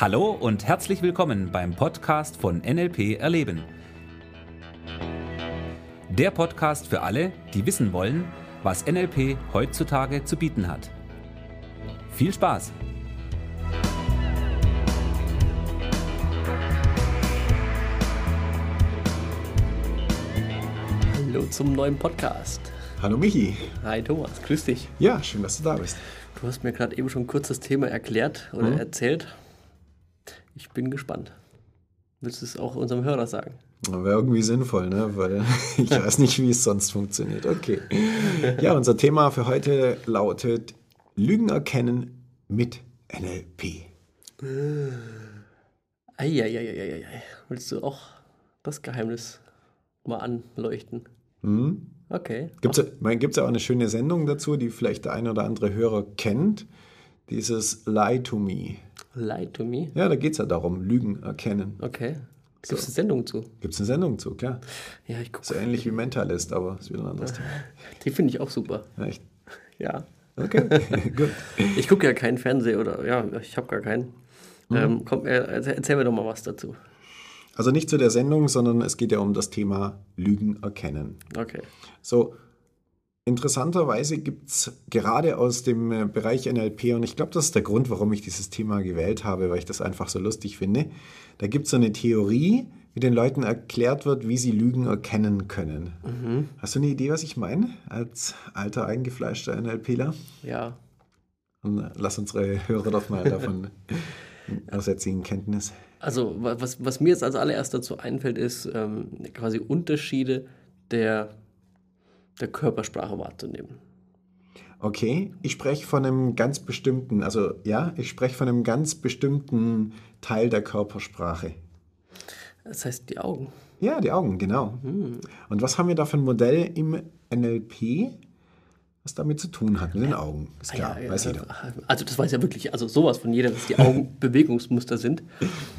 Hallo und herzlich willkommen beim Podcast von NLP Erleben. Der Podcast für alle, die wissen wollen, was NLP heutzutage zu bieten hat. Viel Spaß! Hallo zum neuen Podcast. Hallo Michi. Hi Thomas, grüß dich. Ja, schön, dass du da bist. Du hast mir gerade eben schon kurz das Thema erklärt oder Mhm. erzählt. Ich bin gespannt. Willst du es auch unserem Hörer sagen? Wäre irgendwie sinnvoll, ne? Weil ich weiß nicht, wie es sonst funktioniert. Okay. Ja, unser Thema für heute lautet Lügen erkennen mit NLP. Eieieiei. Willst du auch das Geheimnis mal anleuchten? Mhm. Okay. Gibt es ja auch eine schöne Sendung dazu, die vielleicht der ein oder andere Hörer kennt. Dieses Lie to Me. Lie to me. Ja, da geht es ja darum, Lügen erkennen. Okay. Gibt es eine Sendung zu? Gibt es eine Sendung zu, klar. Ja, ich So gucke. ähnlich wie Mentalist, aber ist wieder ein anderes Thema. Die finde ich auch super. Echt. Ja. Okay, gut. Ich gucke ja keinen Fernseher oder ja, ich habe gar keinen. Mhm. Ähm, komm, äh, erzähl mir doch mal was dazu. Also nicht zu der Sendung, sondern es geht ja um das Thema Lügen erkennen. Okay. So, interessanterweise gibt es gerade aus dem äh, Bereich NLP, und ich glaube, das ist der Grund, warum ich dieses Thema gewählt habe, weil ich das einfach so lustig finde, da gibt es so eine Theorie, wie den Leuten erklärt wird, wie sie Lügen erkennen können. Hast du eine Idee, was ich meine, als alter, eingefleischter NLPler? Ja. Und äh, lass unsere Hörer doch mal davon aus jetzigen Kenntnis. Also, wa- was, was mir jetzt als allererst dazu einfällt, ist ähm, quasi Unterschiede der, der Körpersprache wahrzunehmen. Okay, ich spreche von einem ganz bestimmten, also ja, ich spreche von einem ganz bestimmten Teil der Körpersprache. Das heißt, die Augen. Ja, die Augen, genau. Und was haben wir da für ein Modell im NLP, was damit zu tun hat, mit den Augen? Ist klar, Ah, ja, weiß ja. jeder. Also, das weiß ja wirklich, also sowas von jeder, dass die Augen Bewegungsmuster sind.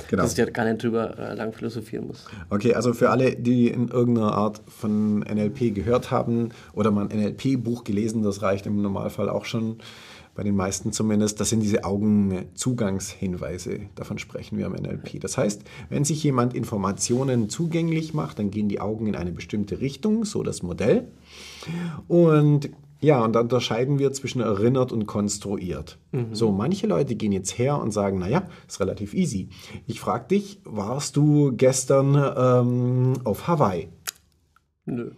Genau. Dass ich ja gar nicht drüber äh, lang philosophieren muss. Okay, also für alle, die in irgendeiner Art von NLP gehört haben oder mal ein NLP-Buch gelesen, das reicht im Normalfall auch schon, bei den meisten zumindest, das sind diese Augenzugangshinweise, davon sprechen wir am NLP. Das heißt, wenn sich jemand Informationen zugänglich macht, dann gehen die Augen in eine bestimmte Richtung, so das Modell. Und ja, und dann unterscheiden wir zwischen erinnert und konstruiert. So, manche Leute gehen jetzt her und sagen, naja, ist relativ easy. Ich frage dich, warst du gestern ähm, auf Hawaii? Nö.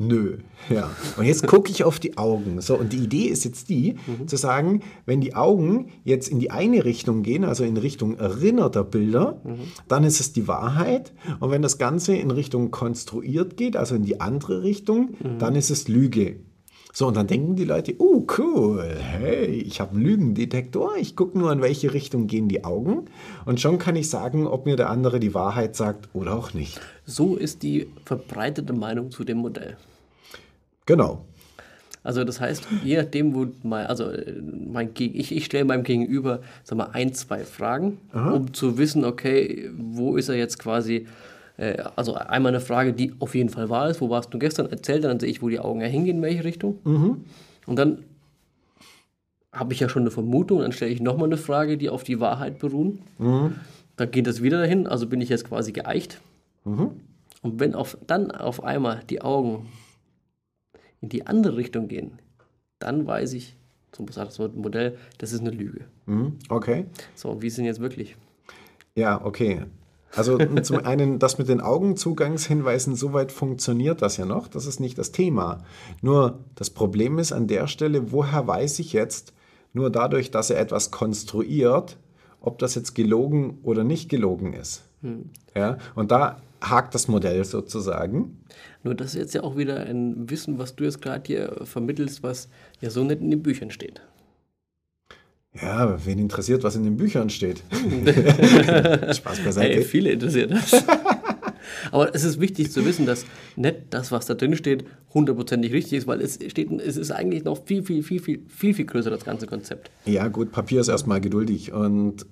Nö, ja. Und jetzt gucke ich auf die Augen. So, und die Idee ist jetzt die, zu sagen, wenn die Augen jetzt in die eine Richtung gehen, also in Richtung erinnerter Bilder, dann ist es die Wahrheit. Und wenn das Ganze in Richtung konstruiert geht, also in die andere Richtung, dann ist es Lüge. So, und dann denken die Leute, oh cool, hey, ich habe einen Lügendetektor, ich gucke nur, in welche Richtung gehen die Augen. Und schon kann ich sagen, ob mir der andere die Wahrheit sagt oder auch nicht. So ist die verbreitete Meinung zu dem Modell. Genau. Also das heißt, je nachdem, wo mein, also äh, mein, Geg- ich, ich stelle meinem Gegenüber, sag mal, ein, zwei Fragen, um zu wissen, okay, wo ist er jetzt quasi, äh, also einmal eine Frage, die auf jeden Fall wahr ist, wo warst du gestern, erzählt er, dann sehe ich, wo die Augen hingehen, in welche Richtung. Und dann habe ich ja schon eine Vermutung, dann stelle ich nochmal eine Frage, die auf die Wahrheit beruhen. Dann geht das wieder dahin, also bin ich jetzt quasi geeicht. Und wenn auf, dann auf einmal die Augen in die andere Richtung gehen, dann weiß ich, so sagt das Modell, das ist eine Lüge. Mhm, Okay. So, wie ist denn jetzt wirklich? Ja, okay. Also zum einen, das mit den Augenzugangshinweisen, soweit funktioniert das ja noch. Das ist nicht das Thema. Nur das Problem ist an der Stelle, woher weiß ich jetzt, nur dadurch, dass er etwas konstruiert, ob das jetzt gelogen oder nicht gelogen ist. Ja, und da hakt das Modell sozusagen. Nur das ist jetzt ja auch wieder ein Wissen, was du jetzt gerade hier vermittelst, was ja so nicht in den Büchern steht. Ja, wen interessiert, was in den Büchern steht? Spaß beiseite. Hey, viele interessiert das. Aber es ist wichtig zu wissen, dass nicht das, was da drin steht, hundertprozentig richtig ist, weil es steht, es ist eigentlich noch viel, viel, viel, viel, viel, viel größer, das ganze Konzept. Ja, gut, Papier ist erstmal geduldig. Und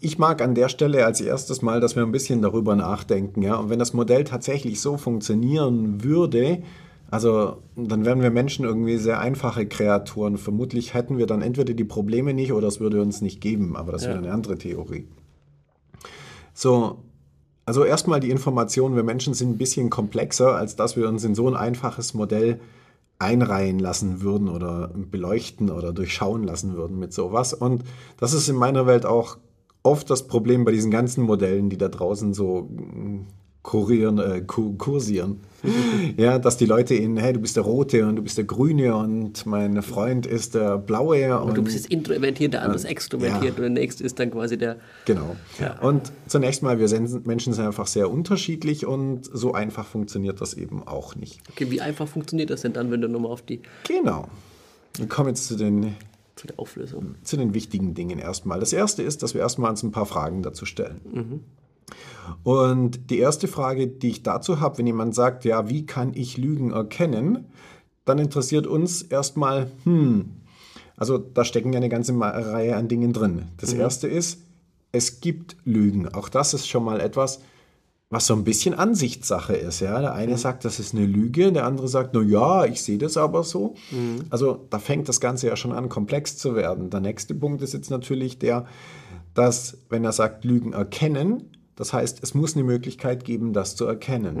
ich mag an der Stelle als erstes mal, dass wir ein bisschen darüber nachdenken. Ja? Und wenn das Modell tatsächlich so funktionieren würde, Also dann wären wir Menschen irgendwie sehr einfache Kreaturen. Vermutlich hätten wir dann entweder die Probleme nicht oder es würde uns nicht geben, aber das Ja. wäre eine andere Theorie. So, also erstmal die Information, wir Menschen sind ein bisschen komplexer, als dass wir uns in so ein einfaches Modell einreihen lassen würden oder beleuchten oder durchschauen lassen würden mit sowas. Und das ist in meiner Welt auch oft das Problem bei diesen ganzen Modellen, die da draußen so kurieren, äh, ku- kursieren. ja, dass die Leute in, hey, du bist der Rote und du bist der Grüne und mein Freund ist der Blaue. Und, Du bist jetzt introvertiert, der andere ist extrovertiert ja. und der nächste ist dann quasi der. Genau. Ja. Und zunächst mal, wir sind, Menschen sind einfach sehr unterschiedlich und so einfach funktioniert das eben auch nicht. Okay, wie einfach funktioniert das denn dann, wenn du nochmal auf die Genau. Wir kommen jetzt zu den, zu der Auflösung? zu den wichtigen Dingen erstmal. Das erste ist, dass wir erstmal uns ein paar Fragen dazu stellen. Und die erste Frage, die ich dazu habe, wenn jemand sagt, ja, wie kann ich Lügen erkennen, dann interessiert uns erstmal, hm, also da stecken ja eine ganze Reihe an Dingen drin. Das erste ist, es gibt Lügen. Auch das ist schon mal etwas, was so ein bisschen Ansichtssache ist. Ja? Der eine sagt, das ist eine Lüge, der andere sagt, na ja, ich sehe das aber so. Also da fängt das Ganze ja schon an, komplex zu werden. Der nächste Punkt ist jetzt natürlich der, dass, wenn er sagt, Lügen erkennen, das heißt, es muss eine Möglichkeit geben, das zu erkennen.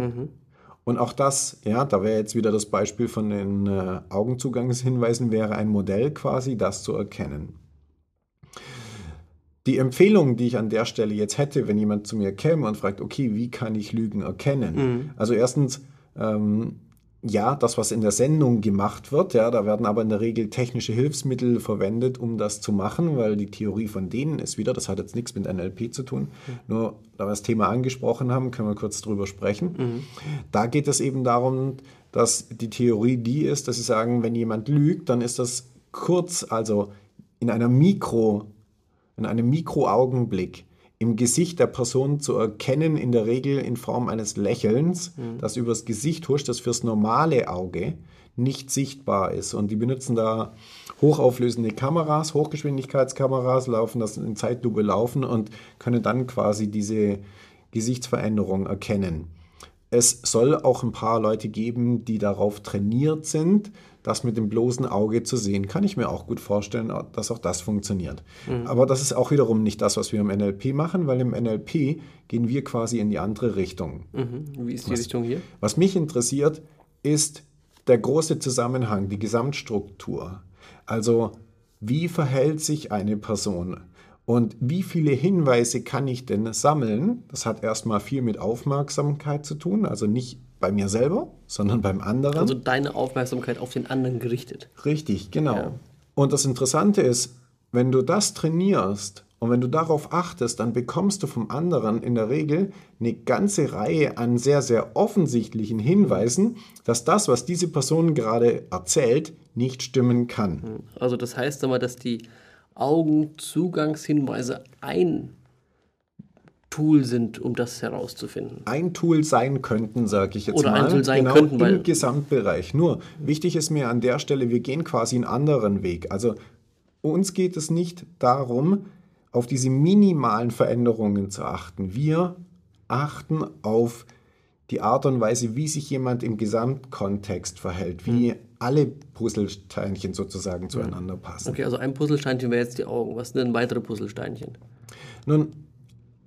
Und auch das, ja, da wäre jetzt wieder das Beispiel von den äh, Augenzugangshinweisen, wäre ein Modell quasi, das zu erkennen. Die Empfehlung, die ich an der Stelle jetzt hätte, wenn jemand zu mir käme und fragt, okay, wie kann ich Lügen erkennen? Also erstens, ähm, ja, das, was in der Sendung gemacht wird, ja, da werden aber in der Regel technische Hilfsmittel verwendet, um das zu machen, weil die Theorie von denen ist wieder, das hat jetzt nichts mit NLP zu tun, nur da wir das Thema angesprochen haben, können wir kurz drüber sprechen. Da geht es eben darum, dass die Theorie die ist, dass sie sagen, wenn jemand lügt, dann ist das kurz, also in einer Mikro, in einem Mikroaugenblick im Gesicht der Person zu erkennen, in der Regel in Form eines Lächelns, das übers Gesicht huscht, das fürs normale Auge nicht sichtbar ist. Und die benutzen da hochauflösende Kameras, Hochgeschwindigkeitskameras, laufen das in Zeitlupe laufen und können dann quasi diese Gesichtsveränderung erkennen. Es soll auch ein paar Leute geben, die darauf trainiert sind, das mit dem bloßen Auge zu sehen. Kann ich mir auch gut vorstellen, dass auch das funktioniert. Aber das ist auch wiederum nicht das, was wir im NLP machen, weil im NLP gehen wir quasi in die andere Richtung. Mhm. Wie ist die Richtung hier? Was mich interessiert, ist der große Zusammenhang, die Gesamtstruktur. Also, wie verhält sich eine Person? Und wie viele Hinweise kann ich denn sammeln? Das hat erstmal viel mit Aufmerksamkeit zu tun, also nicht bei mir selber, sondern beim anderen. Also deine Aufmerksamkeit auf den anderen gerichtet. Richtig, genau. Ja. Und das Interessante ist, wenn du das trainierst und wenn du darauf achtest, dann bekommst du vom anderen in der Regel eine ganze Reihe an sehr, sehr offensichtlichen Hinweisen, dass das, was diese Person gerade erzählt, nicht stimmen kann. Also das heißt aber, dass die Augenzugangshinweise ein Tool sind, um das herauszufinden. Ein Tool sein könnten, sage ich jetzt Oder mal. ein Tool sein genau, könnten, weil- im Gesamtbereich. Nur wichtig ist mir an der Stelle, wir gehen quasi einen anderen Weg. Also uns geht es nicht darum, auf diese minimalen Veränderungen zu achten. Wir achten auf die Art und Weise, wie sich jemand im Gesamtkontext verhält, wie Hm. alle Puzzlesteinchen sozusagen zueinander passen. Okay, also ein Puzzlesteinchen wäre jetzt die Augen. Was sind denn weitere Puzzlesteinchen? Nun,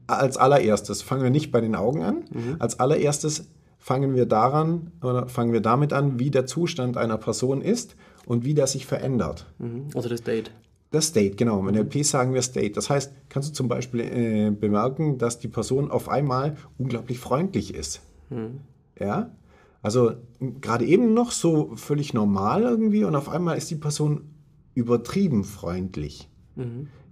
als allererstes fangen wir nicht bei den Augen an. Als allererstes fangen wir daran oder fangen wir damit an, wie der Zustand einer Person ist und wie der sich verändert. Mhm. Also das Date. Das State, genau. Im NLP sagen wir State. Das heißt, kannst du zum Beispiel äh, bemerken, dass die Person auf einmal unglaublich freundlich ist. Ja? Also gerade eben noch so völlig normal irgendwie und auf einmal ist die Person übertrieben freundlich.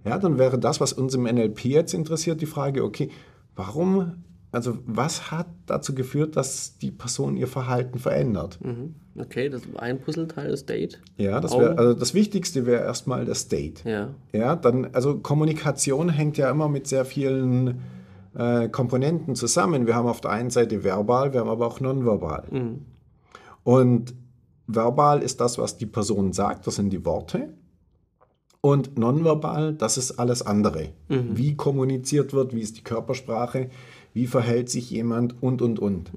Ja, dann wäre das, was uns im NLP jetzt interessiert, die Frage, okay, warum, also was hat dazu geführt, dass die Person ihr Verhalten verändert? Mhm. Okay, das ein Puzzleteil ist Date. Ja, das wäre, also das Wichtigste wäre erstmal das State. Ja. Ja, dann, also Kommunikation hängt ja immer mit sehr vielen äh, Komponenten zusammen. Wir haben auf der einen Seite verbal, wir haben aber auch nonverbal. Und verbal ist das, was die Person sagt, das sind die Worte. Und nonverbal, das ist alles andere. Wie kommuniziert wird, wie ist die Körpersprache, wie verhält sich jemand und, und, und.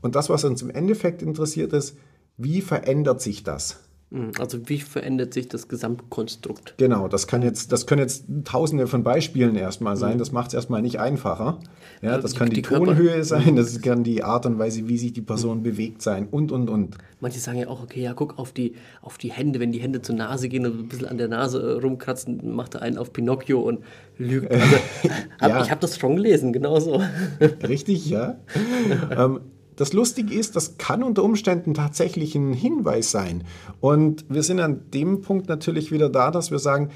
Und das, was uns im Endeffekt interessiert, ist, wie verändert sich das? Mhm. Also wie verändert sich das Gesamtkonstrukt? Genau, das kann jetzt, das können jetzt tausende von Beispielen erstmal sein. Das macht es erstmal nicht einfacher. Ja, das kann die, die Tonhöhe sein, das kann die Art und Weise, wie sich die Person bewegt sein und und und. Manche sagen ja auch, okay, ja, guck auf die, auf die Hände, wenn die Hände zur Nase gehen und ein bisschen an der Nase äh, rumkratzen, macht er einen auf Pinocchio und lügt. Also, hab, Ja. Ich habe das schon gelesen, genauso. Richtig, ja. ähm, das Lustige ist, das kann unter Umständen tatsächlich ein Hinweis sein. Und wir sind an dem Punkt natürlich wieder da, dass wir sagen,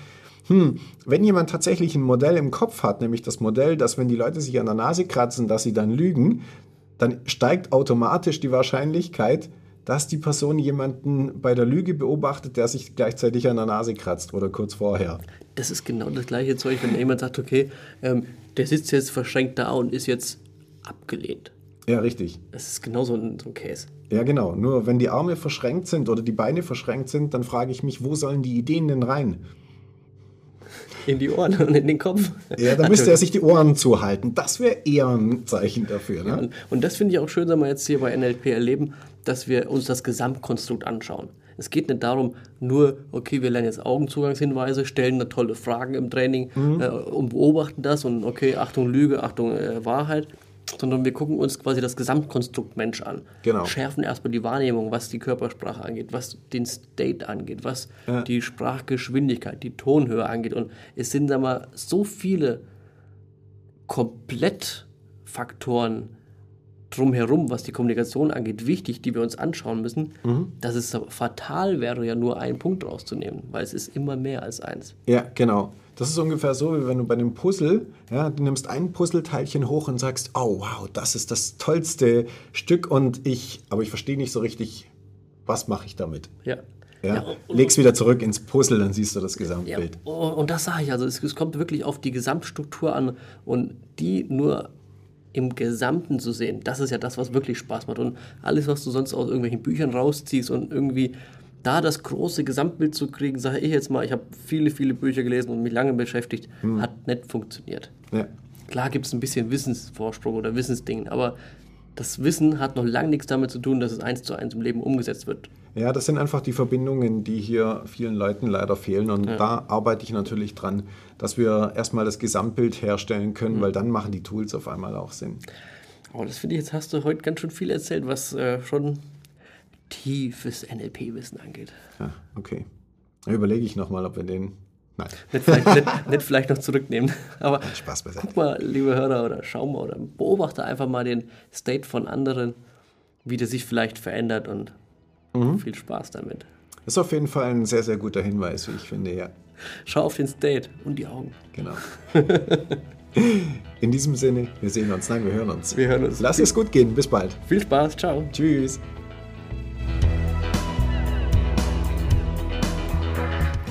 hm, wenn jemand tatsächlich ein Modell im Kopf hat, nämlich das Modell, dass wenn die Leute sich an der Nase kratzen, dass sie dann lügen, dann steigt automatisch die Wahrscheinlichkeit, dass die Person jemanden bei der Lüge beobachtet, der sich gleichzeitig an der Nase kratzt oder kurz vorher. Das ist genau das gleiche Zeug, wenn jemand sagt, okay, ähm, der sitzt jetzt verschränkt da und ist jetzt abgelehnt. Ja, richtig. Das ist genau so ein, so ein Case. Ja, genau. Nur wenn die Arme verschränkt sind oder die Beine verschränkt sind, dann frage ich mich, wo sollen die Ideen denn rein? In die Ohren und in den Kopf. Ja, da müsste er sich die Ohren zuhalten. Das wäre eher ein Zeichen dafür. Ne? Und, und das finde ich auch schön, wenn wir jetzt hier bei NLP erleben, dass wir uns das Gesamtkonstrukt anschauen. Es geht nicht darum, nur, okay, wir lernen jetzt Augenzugangshinweise, stellen da tolle Fragen im Training äh, und beobachten das und okay, Achtung Lüge, Achtung äh, Wahrheit, sondern wir gucken uns quasi das Gesamtkonstrukt Mensch an. Genau. Schärfen erstmal die Wahrnehmung, was die Körpersprache angeht, was den State angeht, was die Sprachgeschwindigkeit, die Tonhöhe angeht. Und es sind, sag mal, so viele Komplettfaktoren drumherum, was die Kommunikation angeht, wichtig, die wir uns anschauen müssen, dass es fatal wäre, ja nur einen Punkt rauszunehmen, weil es ist immer mehr als eins. Ja, genau. Das ist ungefähr so, wie wenn du bei einem Puzzle, ja, du nimmst ein Puzzleteilchen hoch und sagst, oh wow, das ist das tollste Stück und ich, aber ich verstehe nicht so richtig, was mache ich damit? Ja. Ja, Ja, und- leg's wieder zurück ins Puzzle, dann siehst du das Ja, Gesamtbild. und das sage ich, also es, es kommt wirklich auf die Gesamtstruktur an und die nur im Gesamten zu sehen, das ist ja das, was wirklich Spaß macht. Und alles, was du sonst aus irgendwelchen Büchern rausziehst und irgendwie da das große Gesamtbild zu kriegen, sage ich jetzt mal, ich habe viele, viele Bücher gelesen und mich lange beschäftigt, hat nicht funktioniert. Ja. Klar gibt es ein bisschen Wissensvorsprung oder Wissensdingen, aber das Wissen hat noch lange nichts damit zu tun, dass es eins zu eins im Leben umgesetzt wird. Ja, das sind einfach die Verbindungen, die hier vielen Leuten leider fehlen. Und da arbeite ich natürlich dran, dass wir erstmal das Gesamtbild herstellen können, weil dann machen die Tools auf einmal auch Sinn. Aber das finde ich, jetzt hast du heute ganz schön viel erzählt, was äh, schon tiefes NLP-Wissen angeht. Ja, okay. Dann überlege ich nochmal, ob wir den. Nein, Nicht vielleicht, nicht, nicht vielleicht noch zurücknehmen. Aber Spaß beiseite. guck mal, liebe Hörer, oder schau mal oder beobachte einfach mal den State von anderen, wie der sich vielleicht verändert und viel Spaß damit. Das ist auf jeden Fall ein sehr, sehr guter Hinweis, wie ich finde, ja. Schau auf den State und die Augen. Genau. In diesem Sinne, wir sehen uns. Nein, wir hören uns. Wir hören uns. Lass es gut gehen. Bis bald. Viel Spaß, ciao. Tschüss.